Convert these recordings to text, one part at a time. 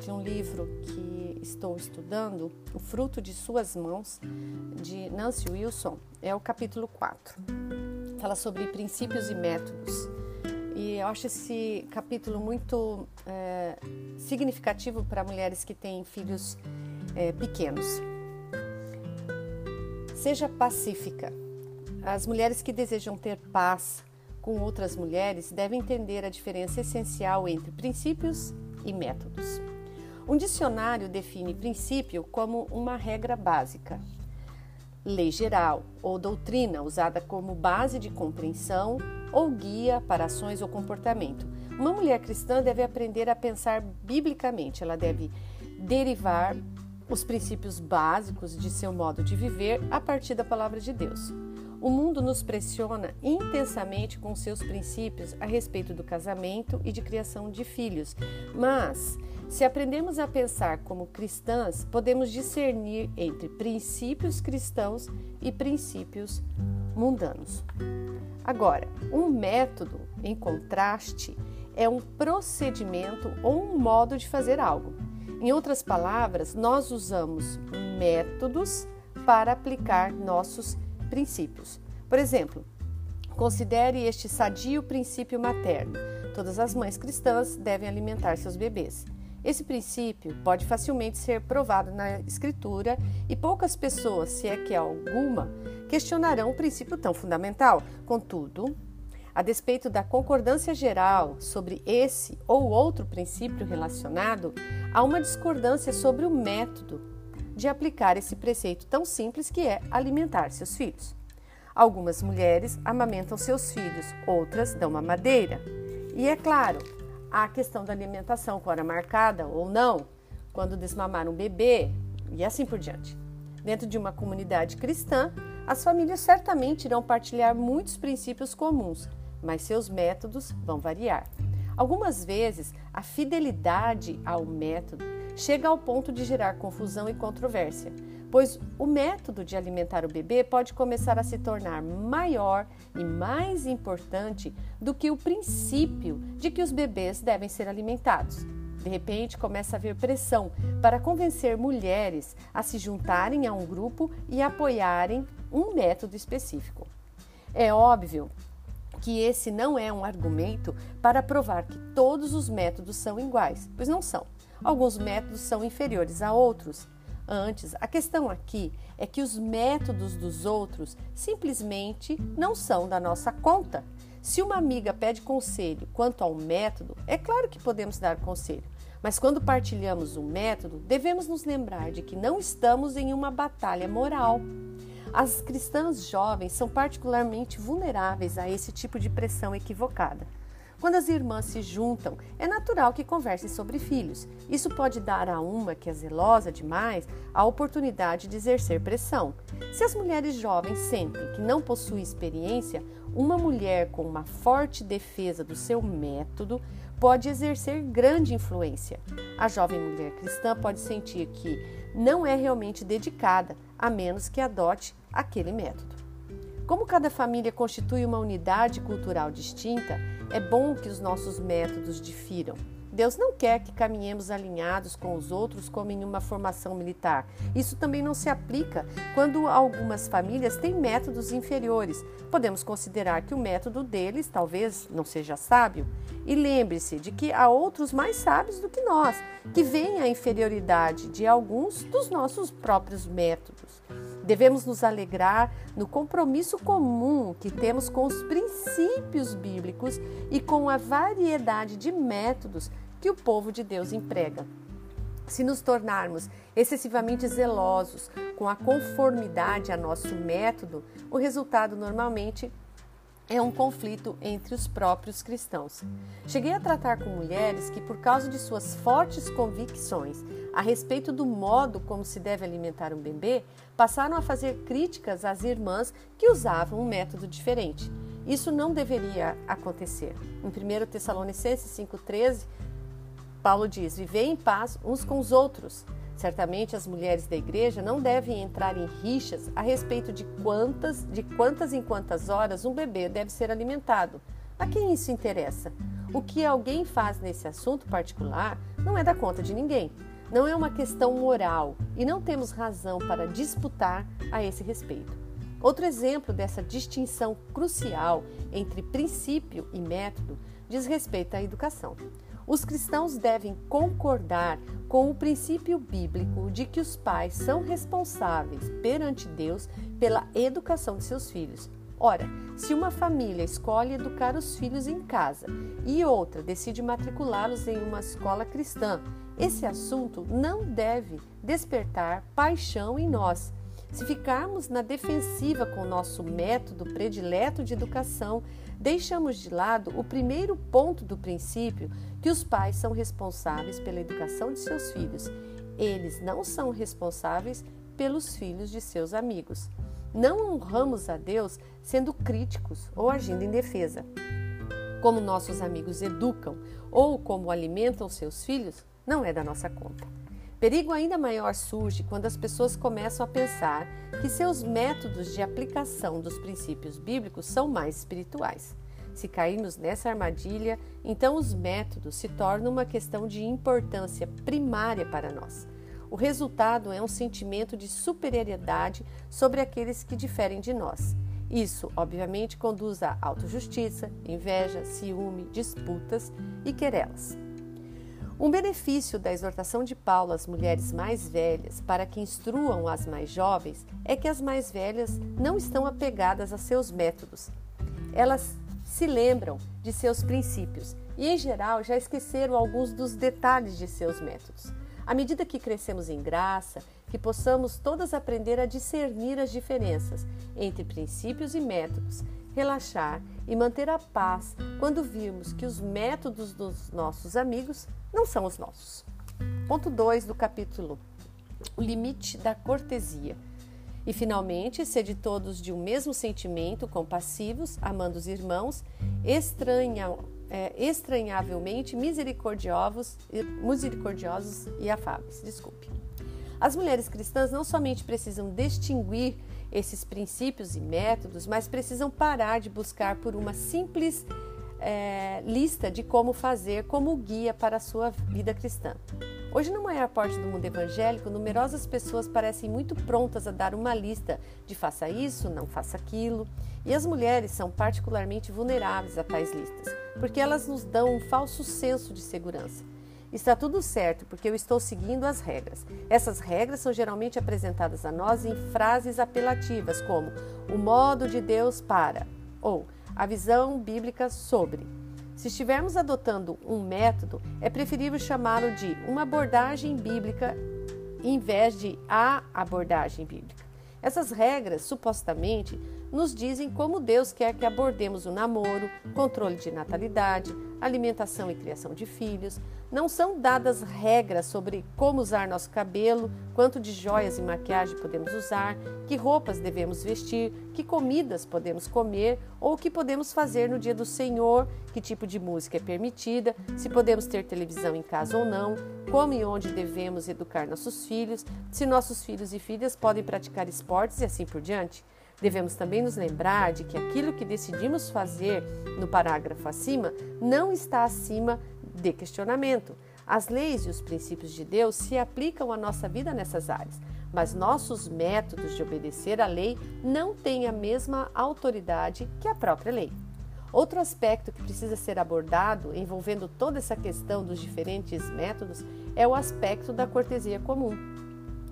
de um livro que estou estudando, O Fruto de Suas Mãos, de Nancy Wilson, é o capítulo 4. Fala sobre princípios e métodos. E eu acho esse capítulo muito é, significativo para mulheres que têm filhos é, pequenos. Seja pacífica. As mulheres que desejam ter paz com outras mulheres devem entender a diferença essencial entre princípios e métodos. Um dicionário define princípio como uma regra básica, lei geral ou doutrina usada como base de compreensão ou guia para ações ou comportamento. Uma mulher cristã deve aprender a pensar biblicamente, ela deve derivar os princípios básicos de seu modo de viver a partir da palavra de Deus. O mundo nos pressiona intensamente com seus princípios a respeito do casamento e de criação de filhos, mas se aprendemos a pensar como cristãs, podemos discernir entre princípios cristãos e princípios mundanos. Agora, um método, em contraste, é um procedimento ou um modo de fazer algo. Em outras palavras, nós usamos métodos para aplicar nossos princípios. Por exemplo, considere este sadio princípio materno. Todas as mães cristãs devem alimentar seus bebês. Esse princípio pode facilmente ser provado na Escritura e poucas pessoas, se é que alguma, questionarão o princípio tão fundamental. Contudo, a despeito da concordância geral sobre esse ou outro princípio relacionado, há uma discordância sobre o método de aplicar esse preceito tão simples que é alimentar seus filhos. Algumas mulheres amamentam seus filhos, outras dão mamadeira. E é claro, a questão da alimentação com hora marcada ou não, quando desmamar um bebê e assim por diante. Dentro de uma comunidade cristã, as famílias certamente irão partilhar muitos princípios comuns, mas seus métodos vão variar. Algumas vezes, a fidelidade ao método chega ao ponto de gerar confusão e controvérsia, pois o método de alimentar o bebê pode começar a se tornar maior e mais importante do que o princípio de que os bebês devem ser alimentados. De repente, começa a haver pressão para convencer mulheres a se juntarem a um grupo e apoiarem um método específico. É óbvio que esse não é um argumento para provar que todos os métodos são iguais, pois não são. Alguns métodos são inferiores a outros. Antes, a questão aqui é que os métodos dos outros simplesmente não são da nossa conta. Se uma amiga pede conselho quanto ao método, é claro que podemos dar conselho, mas quando partilhamos um método, devemos nos lembrar de que não estamos em uma batalha moral. As cristãs jovens são particularmente vulneráveis a esse tipo de pressão equivocada. Quando as irmãs se juntam, é natural que conversem sobre filhos. Isso pode dar a uma que é zelosa demais a oportunidade de exercer pressão. Se as mulheres jovens sentem que não possuem experiência, uma mulher com uma forte defesa do seu método pode exercer grande influência. A jovem mulher cristã pode sentir que não é realmente dedicada, a menos que adote aquele método. Como cada família constitui uma unidade cultural distinta, é bom que os nossos métodos difiram. Deus não quer que caminhemos alinhados com os outros como em uma formação militar. Isso também não se aplica quando algumas famílias têm métodos inferiores. Podemos considerar que o método deles talvez não seja sábio. E lembre-se de que há outros mais sábios do que nós, que veem a inferioridade de alguns dos nossos próprios métodos. Devemos nos alegrar no compromisso comum que temos com os princípios bíblicos e com a variedade de métodos que o povo de Deus emprega. Se nos tornarmos excessivamente zelosos com a conformidade a nosso método, o resultado normalmente é um conflito entre os próprios cristãos. Cheguei a tratar com mulheres que, por causa de suas fortes convicções a respeito do modo como se deve alimentar um bebê, passaram a fazer críticas às irmãs que usavam um método diferente. Isso não deveria acontecer. Em 1 Tessalonicenses 5,13, Paulo diz: Vivei em paz uns com os outros. Certamente as mulheres da igreja não devem entrar em rixas a respeito de quantas, de quantas em quantas horas um bebê deve ser alimentado. A quem isso interessa? O que alguém faz nesse assunto particular não é da conta de ninguém. Não é uma questão moral e não temos razão para disputar a esse respeito. Outro exemplo dessa distinção crucial entre princípio e método diz respeito à educação. Os cristãos devem concordar com o princípio bíblico de que os pais são responsáveis perante Deus pela educação de seus filhos. Ora, se uma família escolhe educar os filhos em casa e outra decide matriculá-los em uma escola cristã, esse assunto não deve despertar paixão em nós. Se ficarmos na defensiva com o nosso método predileto de educação, deixamos de lado o primeiro ponto do princípio que os pais são responsáveis pela educação de seus filhos. Eles não são responsáveis pelos filhos de seus amigos. Não honramos a Deus sendo críticos ou agindo em defesa. Como nossos amigos educam ou como alimentam seus filhos, não é da nossa conta. Perigo ainda maior surge quando as pessoas começam a pensar que seus métodos de aplicação dos princípios bíblicos são mais espirituais. Se cairmos nessa armadilha, então os métodos se tornam uma questão de importância primária para nós. O resultado é um sentimento de superioridade sobre aqueles que diferem de nós. Isso, obviamente, conduz a autojustiça, inveja, ciúme, disputas e querelas. Um benefício da exortação de Paulo às mulheres mais velhas para que instruam as mais jovens é que as mais velhas não estão apegadas a seus métodos. Elas se lembram de seus princípios e, em geral, já esqueceram alguns dos detalhes de seus métodos. À medida que crescemos em graça, que possamos todas aprender a discernir as diferenças entre princípios e métodos, relaxar e manter a paz quando virmos que os métodos dos nossos amigos não são os nossos. Ponto 2 do capítulo: o limite da cortesia. E finalmente, sede todos de um mesmo sentimento, compassivos, amando os irmãos, estranha, é, estranhavelmente misericordiosos, misericordiosos e afáveis. Desculpe. As mulheres cristãs não somente precisam distinguir esses princípios e métodos, mas precisam parar de buscar por uma simples é, lista de como fazer como guia para a sua vida cristã. Hoje, na maior parte do mundo evangélico, numerosas pessoas parecem muito prontas a dar uma lista de faça isso, não faça aquilo, e as mulheres são particularmente vulneráveis a tais listas, porque elas nos dão um falso senso de segurança. Está tudo certo, porque eu estou seguindo as regras. Essas regras são geralmente apresentadas a nós em frases apelativas, como o modo de Deus para, ou a visão bíblica sobre. Se estivermos adotando um método, é preferível chamá-lo de uma abordagem bíblica em vez de a abordagem bíblica. Essas regras, supostamente, nos dizem como Deus quer que abordemos o namoro, controle de natalidade, alimentação e criação de filhos. Não são dadas regras sobre como usar nosso cabelo, quanto de joias e maquiagem podemos usar, que roupas devemos vestir, que comidas podemos comer ou o que podemos fazer no dia do Senhor, que tipo de música é permitida, se podemos ter televisão em casa ou não, como e onde devemos educar nossos filhos, se nossos filhos e filhas podem praticar esportes e assim por diante. Devemos também nos lembrar de que aquilo que decidimos fazer no parágrafo acima não está acima de questionamento. As leis e os princípios de Deus se aplicam à nossa vida nessas áreas, mas nossos métodos de obedecer à lei não têm a mesma autoridade que a própria lei. Outro aspecto que precisa ser abordado envolvendo toda essa questão dos diferentes métodos é o aspecto da cortesia comum.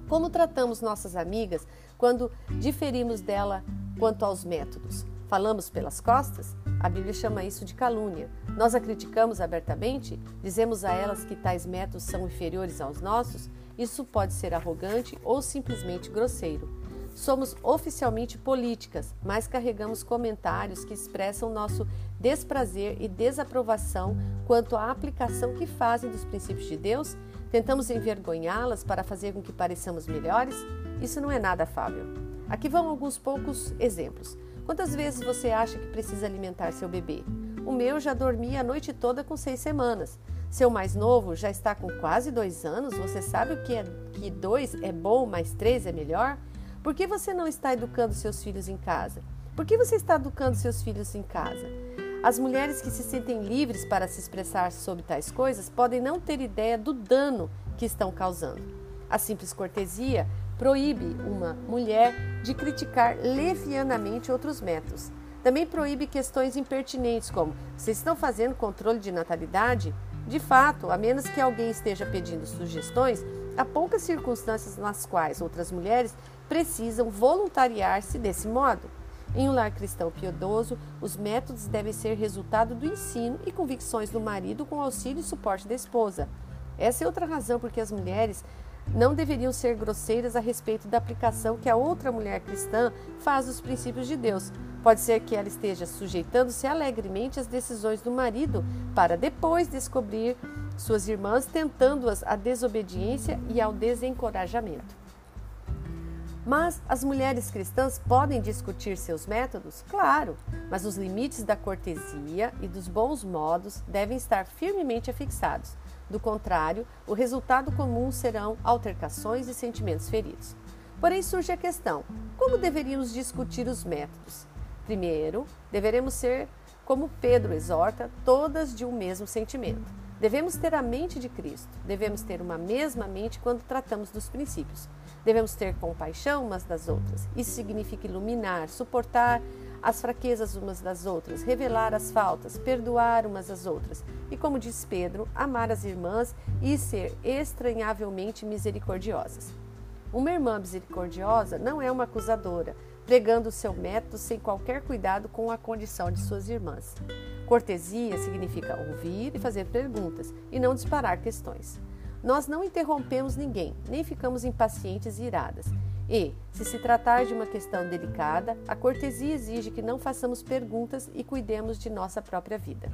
Como tratamos nossas amigas quando diferimos dela quanto aos métodos? Falamos pelas costas? A Bíblia chama isso de calúnia. Nós a criticamos abertamente? Dizemos a elas que tais métodos são inferiores aos nossos? Isso pode ser arrogante ou simplesmente grosseiro. Somos oficialmente políticas, mas carregamos comentários que expressam nosso desprazer e desaprovação quanto à aplicação que fazem dos princípios de Deus Tentamos envergonhá-las para fazer com que pareçamos melhores? Isso não é nada afável. Aqui vão alguns poucos exemplos. Quantas vezes você acha que precisa alimentar seu bebê? O meu já dormia a noite toda com seis semanas. Seu mais novo já está com quase dois anos. Você sabe o que é que dois é bom, mas três é melhor? Por que você não está educando seus filhos em casa? Por que você está educando seus filhos em casa? As mulheres que se sentem livres para se expressar sobre tais coisas podem não ter ideia do dano que estão causando. A simples cortesia proíbe uma mulher de criticar levianamente outros métodos. Também proíbe questões impertinentes como: vocês estão fazendo controle de natalidade? De fato, a menos que alguém esteja pedindo sugestões, há poucas circunstâncias nas quais outras mulheres precisam voluntariar-se desse modo. Em um lar cristão piedoso, os métodos devem ser resultado do ensino e convicções do marido com auxílio e suporte da esposa. Essa é outra razão porque as mulheres não deveriam ser grosseiras a respeito da aplicação que a outra mulher cristã faz dos princípios de Deus. Pode ser que ela esteja sujeitando-se alegremente às decisões do marido para depois descobrir suas irmãs tentando-as à desobediência e ao desencorajamento. Mas as mulheres cristãs podem discutir seus métodos? Claro, mas os limites da cortesia e dos bons modos devem estar firmemente afixados. Do contrário, o resultado comum serão altercações e sentimentos feridos. Porém, surge a questão: como deveríamos discutir os métodos? Primeiro, deveremos ser, como Pedro exorta, todas de um mesmo sentimento. Devemos ter a mente de Cristo, devemos ter uma mesma mente quando tratamos dos princípios. Devemos ter compaixão umas das outras. Isso significa iluminar, suportar as fraquezas umas das outras, revelar as faltas, perdoar umas às outras. E como diz Pedro, amar as irmãs e ser estranhavelmente misericordiosas. Uma irmã misericordiosa não é uma acusadora, pregando o seu método sem qualquer cuidado com a condição de suas irmãs. Cortesia significa ouvir e fazer perguntas e não disparar questões. Nós não interrompemos ninguém, nem ficamos impacientes e iradas. E, se se tratar de uma questão delicada, a cortesia exige que não façamos perguntas e cuidemos de nossa própria vida.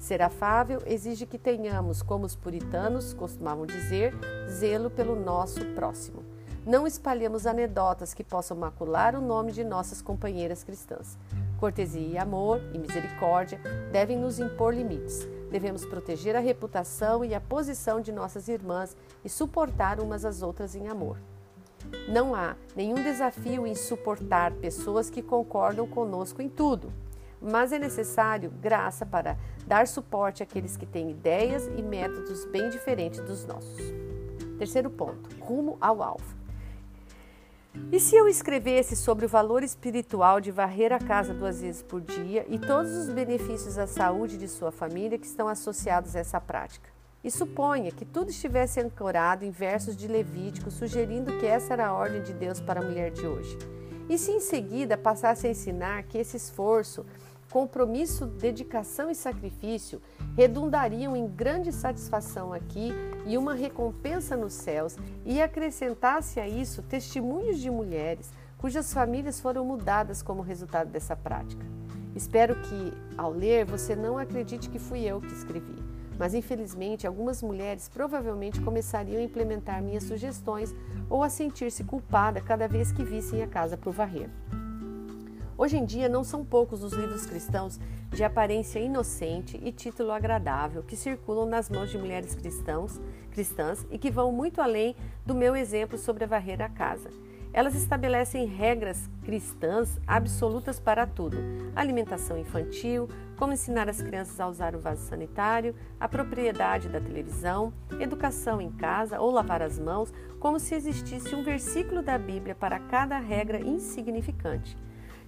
Ser afável exige que tenhamos, como os puritanos costumavam dizer, zelo pelo nosso próximo. Não espalhemos anedotas que possam macular o nome de nossas companheiras cristãs. Cortesia e amor e misericórdia devem nos impor limites. Devemos proteger a reputação e a posição de nossas irmãs e suportar umas às outras em amor. Não há nenhum desafio em suportar pessoas que concordam conosco em tudo, mas é necessário graça para dar suporte àqueles que têm ideias e métodos bem diferentes dos nossos. Terceiro ponto: rumo ao alvo. E se eu escrevesse sobre o valor espiritual de varrer a casa duas vezes por dia e todos os benefícios à saúde de sua família que estão associados a essa prática? E suponha que tudo estivesse ancorado em versos de Levítico, sugerindo que essa era a ordem de Deus para a mulher de hoje. E se em seguida passasse a ensinar que esse esforço compromisso, dedicação e sacrifício redundariam em grande satisfação aqui e uma recompensa nos céus, e acrescentasse a isso testemunhos de mulheres cujas famílias foram mudadas como resultado dessa prática. Espero que, ao ler, você não acredite que fui eu que escrevi, mas infelizmente algumas mulheres provavelmente começariam a implementar minhas sugestões ou a sentir-se culpada cada vez que vissem a casa por varrer. Hoje em dia, não são poucos os livros cristãos de aparência inocente e título agradável que circulam nas mãos de mulheres cristãos, cristãs e que vão muito além do meu exemplo sobre varrer a casa. Elas estabelecem regras cristãs absolutas para tudo: alimentação infantil, como ensinar as crianças a usar o vaso sanitário, a propriedade da televisão, educação em casa ou lavar as mãos, como se existisse um versículo da Bíblia para cada regra insignificante.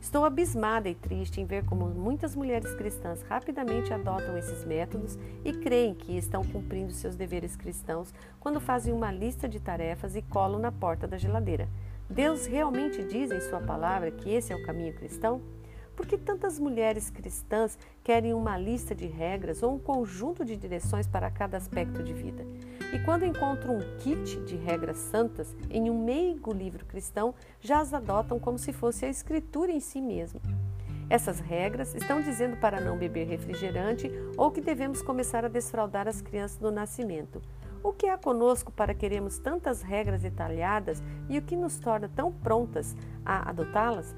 Estou abismada e triste em ver como muitas mulheres cristãs rapidamente adotam esses métodos e creem que estão cumprindo seus deveres cristãos quando fazem uma lista de tarefas e colam na porta da geladeira. Deus realmente diz em Sua palavra que esse é o caminho cristão? Por que tantas mulheres cristãs querem uma lista de regras ou um conjunto de direções para cada aspecto de vida? E quando encontram um kit de regras santas em um meigo livro cristão, já as adotam como se fosse a escritura em si mesma. Essas regras estão dizendo para não beber refrigerante ou que devemos começar a desfraldar as crianças no nascimento. O que há conosco para queremos tantas regras detalhadas e o que nos torna tão prontas a adotá-las?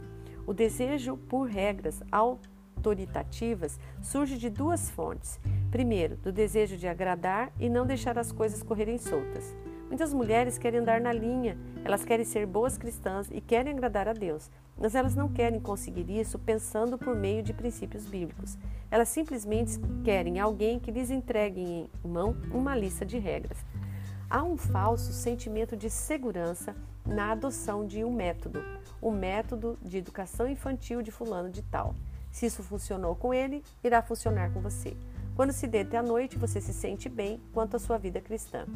O desejo por regras autoritativas surge de duas fontes. Primeiro, do desejo de agradar e não deixar as coisas correrem soltas. Muitas mulheres querem andar na linha, elas querem ser boas cristãs e querem agradar a Deus, mas elas não querem conseguir isso pensando por meio de princípios bíblicos. Elas simplesmente querem alguém que lhes entregue em mão uma lista de regras. Há um falso sentimento de segurança na adoção de um método, o método de educação infantil de fulano de tal. Se isso funcionou com ele, irá funcionar com você. Quando se deita à noite, você se sente bem quanto à sua vida cristã.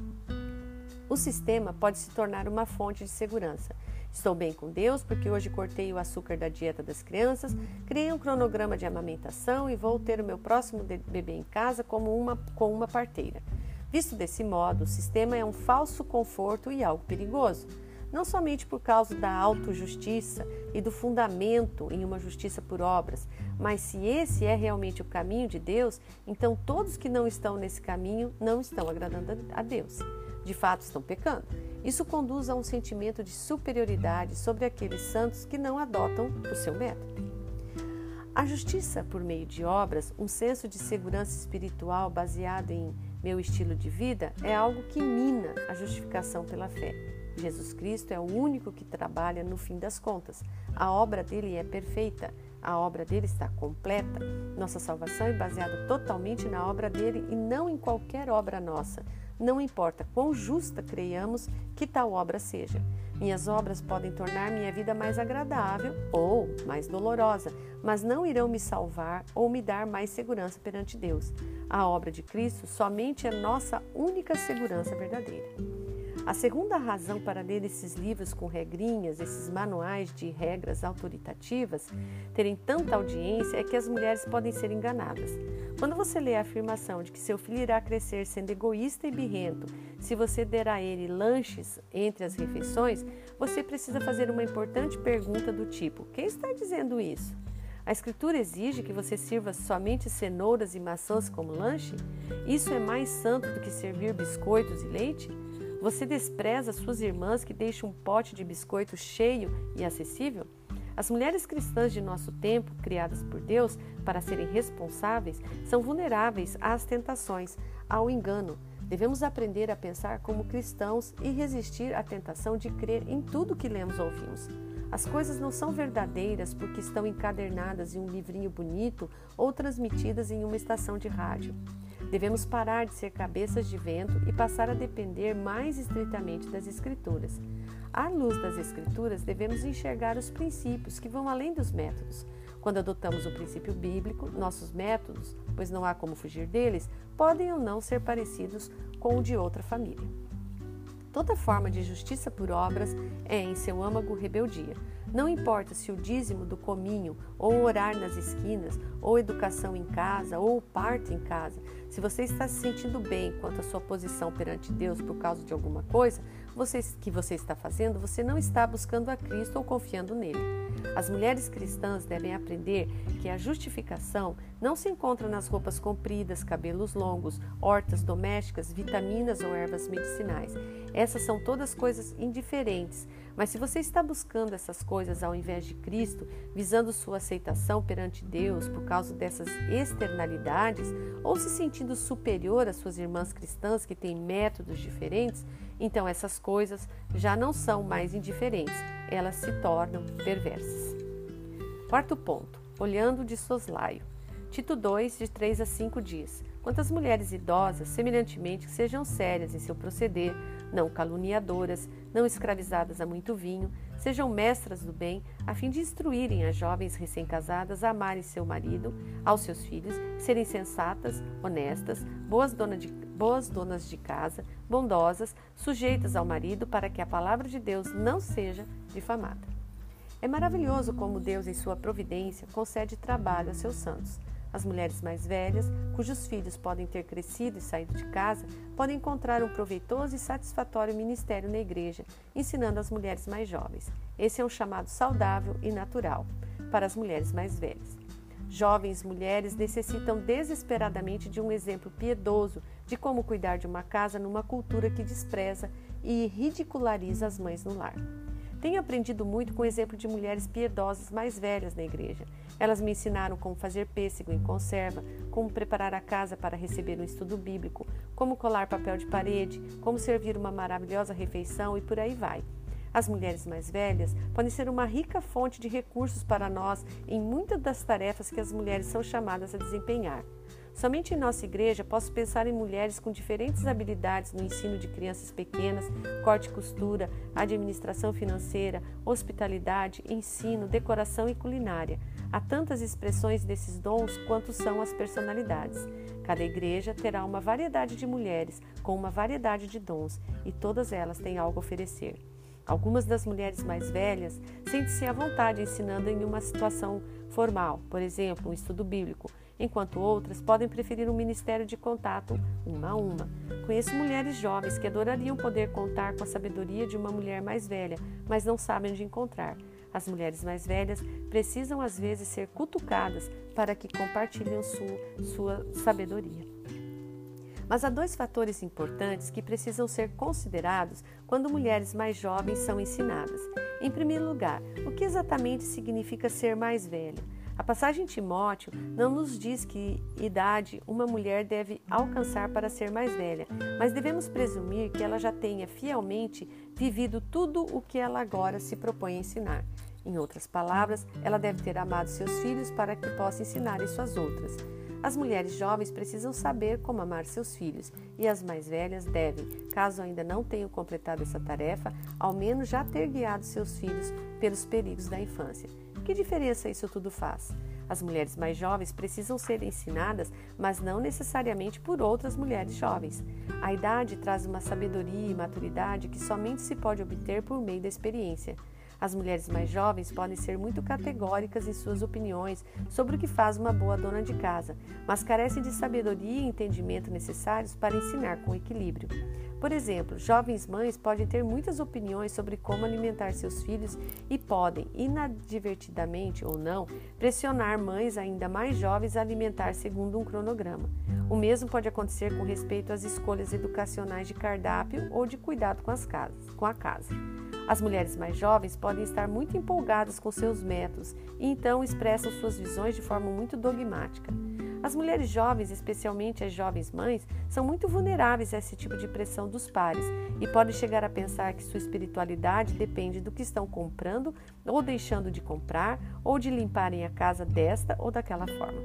O sistema pode se tornar uma fonte de segurança. Estou bem com Deus porque hoje cortei o açúcar da dieta das crianças, criei um cronograma de amamentação e vou ter o meu próximo bebê em casa como uma, com uma parteira. Visto desse modo, o sistema é um falso conforto e algo perigoso não somente por causa da autojustiça e do fundamento em uma justiça por obras, mas se esse é realmente o caminho de Deus, então todos que não estão nesse caminho não estão agradando a Deus. De fato, estão pecando. Isso conduz a um sentimento de superioridade sobre aqueles santos que não adotam o seu método. A justiça por meio de obras, um senso de segurança espiritual baseado em meu estilo de vida, é algo que mina a justificação pela fé. Jesus Cristo é o único que trabalha no fim das contas. A obra dele é perfeita, a obra dele está completa. Nossa salvação é baseada totalmente na obra dele e não em qualquer obra nossa. Não importa quão justa creiamos que tal obra seja. Minhas obras podem tornar minha vida mais agradável ou mais dolorosa, mas não irão me salvar ou me dar mais segurança perante Deus. A obra de Cristo somente é nossa única segurança verdadeira. A segunda razão para ler esses livros com regrinhas, esses manuais de regras autoritativas, terem tanta audiência é que as mulheres podem ser enganadas. Quando você lê a afirmação de que seu filho irá crescer sendo egoísta e birrento se você der a ele lanches entre as refeições, você precisa fazer uma importante pergunta do tipo: quem está dizendo isso? A Escritura exige que você sirva somente cenouras e maçãs como lanche? Isso é mais santo do que servir biscoitos e leite? Você despreza suas irmãs que deixam um pote de biscoito cheio e acessível? As mulheres cristãs de nosso tempo, criadas por Deus para serem responsáveis, são vulneráveis às tentações, ao engano. Devemos aprender a pensar como cristãos e resistir à tentação de crer em tudo que lemos ou ouvimos. As coisas não são verdadeiras porque estão encadernadas em um livrinho bonito ou transmitidas em uma estação de rádio. Devemos parar de ser cabeças de vento e passar a depender mais estritamente das Escrituras. À luz das Escrituras, devemos enxergar os princípios que vão além dos métodos. Quando adotamos o princípio bíblico, nossos métodos, pois não há como fugir deles, podem ou não ser parecidos com o de outra família. Toda forma de justiça por obras é, em seu âmago, rebeldia. Não importa se o dízimo do cominho, ou orar nas esquinas, ou educação em casa, ou parto em casa, se você está se sentindo bem quanto à sua posição perante Deus por causa de alguma coisa você, que você está fazendo, você não está buscando a Cristo ou confiando nele. As mulheres cristãs devem aprender que a justificação não se encontra nas roupas compridas, cabelos longos, hortas domésticas, vitaminas ou ervas medicinais. Essas são todas coisas indiferentes, mas se você está buscando essas coisas ao invés de Cristo, visando sua aceitação perante Deus por causa dessas externalidades, ou se sentindo superior às suas irmãs cristãs que têm métodos diferentes, então essas coisas já não são mais indiferentes, elas se tornam perversas. Quarto ponto: olhando de soslaio. Tito 2, de 3 a 5 diz: Quantas mulheres idosas, semelhantemente, sejam sérias em seu proceder, não caluniadoras, não escravizadas a muito vinho, sejam mestras do bem, a fim de instruírem as jovens recém-casadas a amarem seu marido, aos seus filhos, serem sensatas, honestas, boas, dona de, boas donas de casa, bondosas, sujeitas ao marido, para que a palavra de Deus não seja difamada. É maravilhoso como Deus, em sua providência, concede trabalho a seus santos. As mulheres mais velhas, cujos filhos podem ter crescido e saído de casa, podem encontrar um proveitoso e satisfatório ministério na igreja, ensinando as mulheres mais jovens. Esse é um chamado saudável e natural para as mulheres mais velhas. Jovens mulheres necessitam desesperadamente de um exemplo piedoso de como cuidar de uma casa numa cultura que despreza e ridiculariza as mães no lar. Tenho aprendido muito com o exemplo de mulheres piedosas mais velhas na igreja. Elas me ensinaram como fazer pêssego em conserva, como preparar a casa para receber um estudo bíblico, como colar papel de parede, como servir uma maravilhosa refeição e por aí vai. As mulheres mais velhas podem ser uma rica fonte de recursos para nós em muitas das tarefas que as mulheres são chamadas a desempenhar. Somente em nossa igreja posso pensar em mulheres com diferentes habilidades no ensino de crianças pequenas, corte e costura, administração financeira, hospitalidade, ensino, decoração e culinária. Há tantas expressões desses dons quanto são as personalidades. Cada igreja terá uma variedade de mulheres com uma variedade de dons e todas elas têm algo a oferecer. Algumas das mulheres mais velhas sentem-se à vontade ensinando em uma situação formal, por exemplo, um estudo bíblico, enquanto outras podem preferir um ministério de contato uma a uma. Conheço mulheres jovens que adorariam poder contar com a sabedoria de uma mulher mais velha, mas não sabem onde encontrar. As mulheres mais velhas precisam às vezes ser cutucadas para que compartilhem sua, sua sabedoria. Mas há dois fatores importantes que precisam ser considerados quando mulheres mais jovens são ensinadas. Em primeiro lugar, o que exatamente significa ser mais velha? A passagem Timóteo não nos diz que idade uma mulher deve alcançar para ser mais velha, mas devemos presumir que ela já tenha fielmente vivido tudo o que ela agora se propõe a ensinar. Em outras palavras, ela deve ter amado seus filhos para que possa ensinar isso às outras. As mulheres jovens precisam saber como amar seus filhos e as mais velhas devem, caso ainda não tenham completado essa tarefa, ao menos já ter guiado seus filhos pelos perigos da infância. Que diferença isso tudo faz? As mulheres mais jovens precisam ser ensinadas, mas não necessariamente por outras mulheres jovens. A idade traz uma sabedoria e maturidade que somente se pode obter por meio da experiência. As mulheres mais jovens podem ser muito categóricas em suas opiniões sobre o que faz uma boa dona de casa, mas carecem de sabedoria e entendimento necessários para ensinar com equilíbrio. Por exemplo, jovens mães podem ter muitas opiniões sobre como alimentar seus filhos e podem, inadvertidamente ou não, pressionar mães ainda mais jovens a alimentar segundo um cronograma. O mesmo pode acontecer com respeito às escolhas educacionais de cardápio ou de cuidado com, as casas, com a casa. As mulheres mais jovens podem estar muito empolgadas com seus métodos e então expressam suas visões de forma muito dogmática. As mulheres jovens, especialmente as jovens mães, são muito vulneráveis a esse tipo de pressão dos pares e podem chegar a pensar que sua espiritualidade depende do que estão comprando ou deixando de comprar ou de limparem a casa desta ou daquela forma.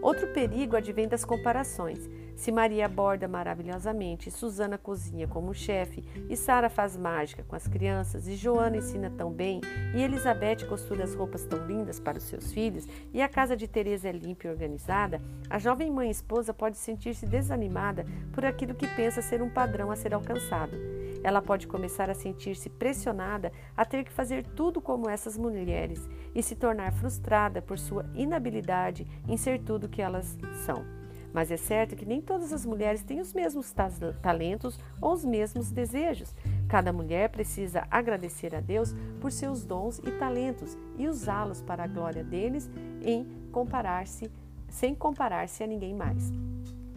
Outro perigo advém das comparações. Se Maria aborda maravilhosamente, Susana cozinha como chefe, e Sara faz mágica com as crianças, e Joana ensina tão bem, e Elizabeth costura as roupas tão lindas para os seus filhos, e a casa de Teresa é limpa e organizada, a jovem mãe esposa pode sentir-se desanimada por aquilo que pensa ser um padrão a ser alcançado. Ela pode começar a sentir-se pressionada a ter que fazer tudo como essas mulheres e se tornar frustrada por sua inabilidade em ser tudo o que elas são. Mas é certo que nem todas as mulheres têm os mesmos talentos ou os mesmos desejos. Cada mulher precisa agradecer a Deus por seus dons e talentos e usá-los para a glória deles em comparar-se sem comparar-se a ninguém mais.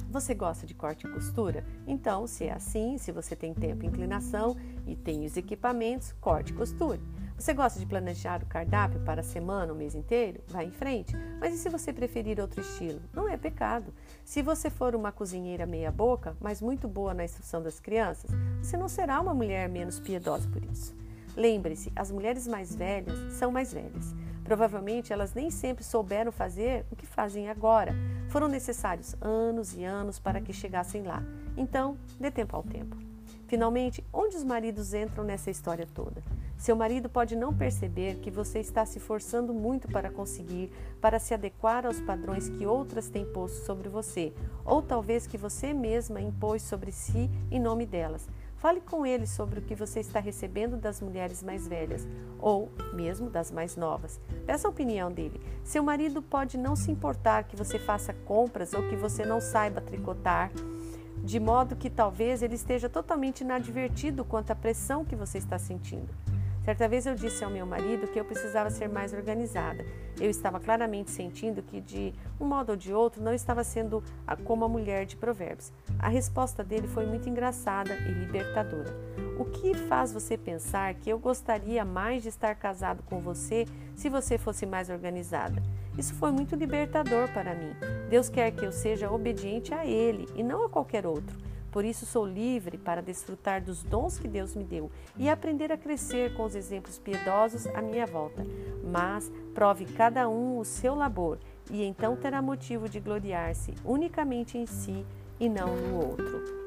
Você gosta de corte e costura? Então, se é assim, se você tem tempo e inclinação e tem os equipamentos, corte e costure. Você gosta de planejar o cardápio para a semana, o mês inteiro? Vá em frente. Mas e se você preferir outro estilo? Não é pecado. Se você for uma cozinheira meia-boca, mas muito boa na instrução das crianças, você não será uma mulher menos piedosa por isso. Lembre-se, as mulheres mais velhas são mais velhas. Provavelmente elas nem sempre souberam fazer o que fazem agora. Foram necessários anos e anos para que chegassem lá. Então, dê tempo ao tempo. Finalmente, onde os maridos entram nessa história toda? Seu marido pode não perceber que você está se forçando muito para conseguir, para se adequar aos padrões que outras têm posto sobre você, ou talvez que você mesma impôs sobre si em nome delas. Fale com ele sobre o que você está recebendo das mulheres mais velhas, ou mesmo das mais novas. Peça a opinião dele. Seu marido pode não se importar que você faça compras ou que você não saiba tricotar de modo que talvez ele esteja totalmente inadvertido quanto à pressão que você está sentindo. Certa vez eu disse ao meu marido que eu precisava ser mais organizada. Eu estava claramente sentindo que, de um modo ou de outro, não estava sendo como a mulher de Provérbios. A resposta dele foi muito engraçada e libertadora. O que faz você pensar que eu gostaria mais de estar casado com você se você fosse mais organizada? Isso foi muito libertador para mim. Deus quer que eu seja obediente a Ele e não a qualquer outro. Por isso sou livre para desfrutar dos dons que Deus me deu e aprender a crescer com os exemplos piedosos à minha volta. Mas prove cada um o seu labor e então terá motivo de gloriar-se unicamente em si e não no outro.